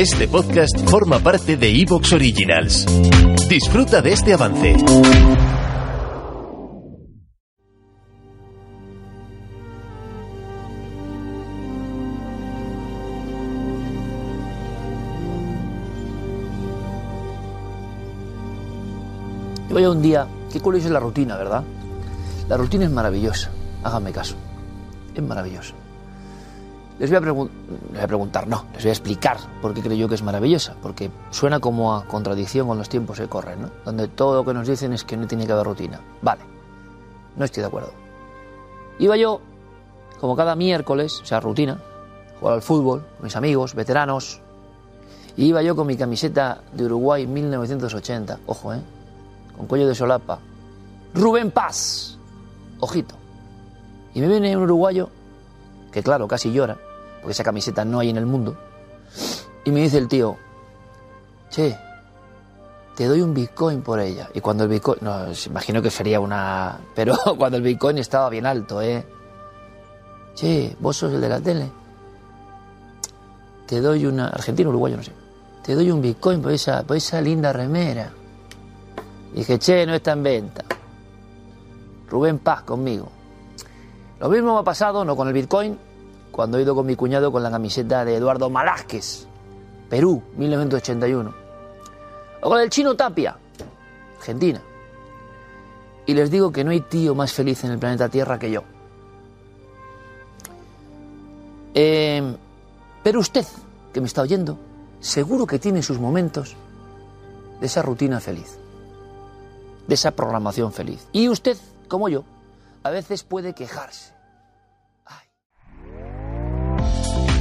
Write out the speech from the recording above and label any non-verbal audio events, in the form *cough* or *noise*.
Este podcast forma parte de Evox Originals. Disfruta de este avance. Yo un día, qué curioso es la rutina, ¿verdad? La rutina es maravillosa, háganme caso, es maravillosa. Les voy, a preguntar, no, les voy a explicar por qué creo yo que es maravillosa, porque suena como a contradicción con los tiempos que corren, ¿no? Donde todo lo que nos dicen es que no tiene que haber rutina. Vale, no estoy de acuerdo. Iba yo, como cada miércoles, o sea, rutina, jugar al fútbol, con mis amigos, veteranos, y iba yo con mi camiseta de Uruguay 1980, ojo, ¿eh? con cuello de solapa. Rubén Paz. Ojito. Y me viene un uruguayo, que claro, casi llora, porque esa camiseta no hay en el mundo. Y me dice el tío, che, te doy un Bitcoin por ella. Y cuando el Bitcoin, no, imagino que sería una... *laughs* Pero cuando el Bitcoin estaba bien alto, ¿eh? Che, vos sos el de la tele. Te doy una... Argentino, uruguayo, no sé. Te doy un Bitcoin por esa, por esa linda remera. Y dije, che, no está en venta. Rubén Paz conmigo. Lo mismo me ha pasado, no con el Bitcoin, cuando he ido con mi cuñado con la camiseta de Eduardo Malásquez, Perú, 1981. O con el chino Tapia, Argentina. Y les digo que no hay tío más feliz en el planeta Tierra que yo. Eh, pero usted, que me está oyendo, seguro que tiene sus momentos de esa rutina feliz de esa programación feliz. Y usted, como yo, a veces puede quejarse.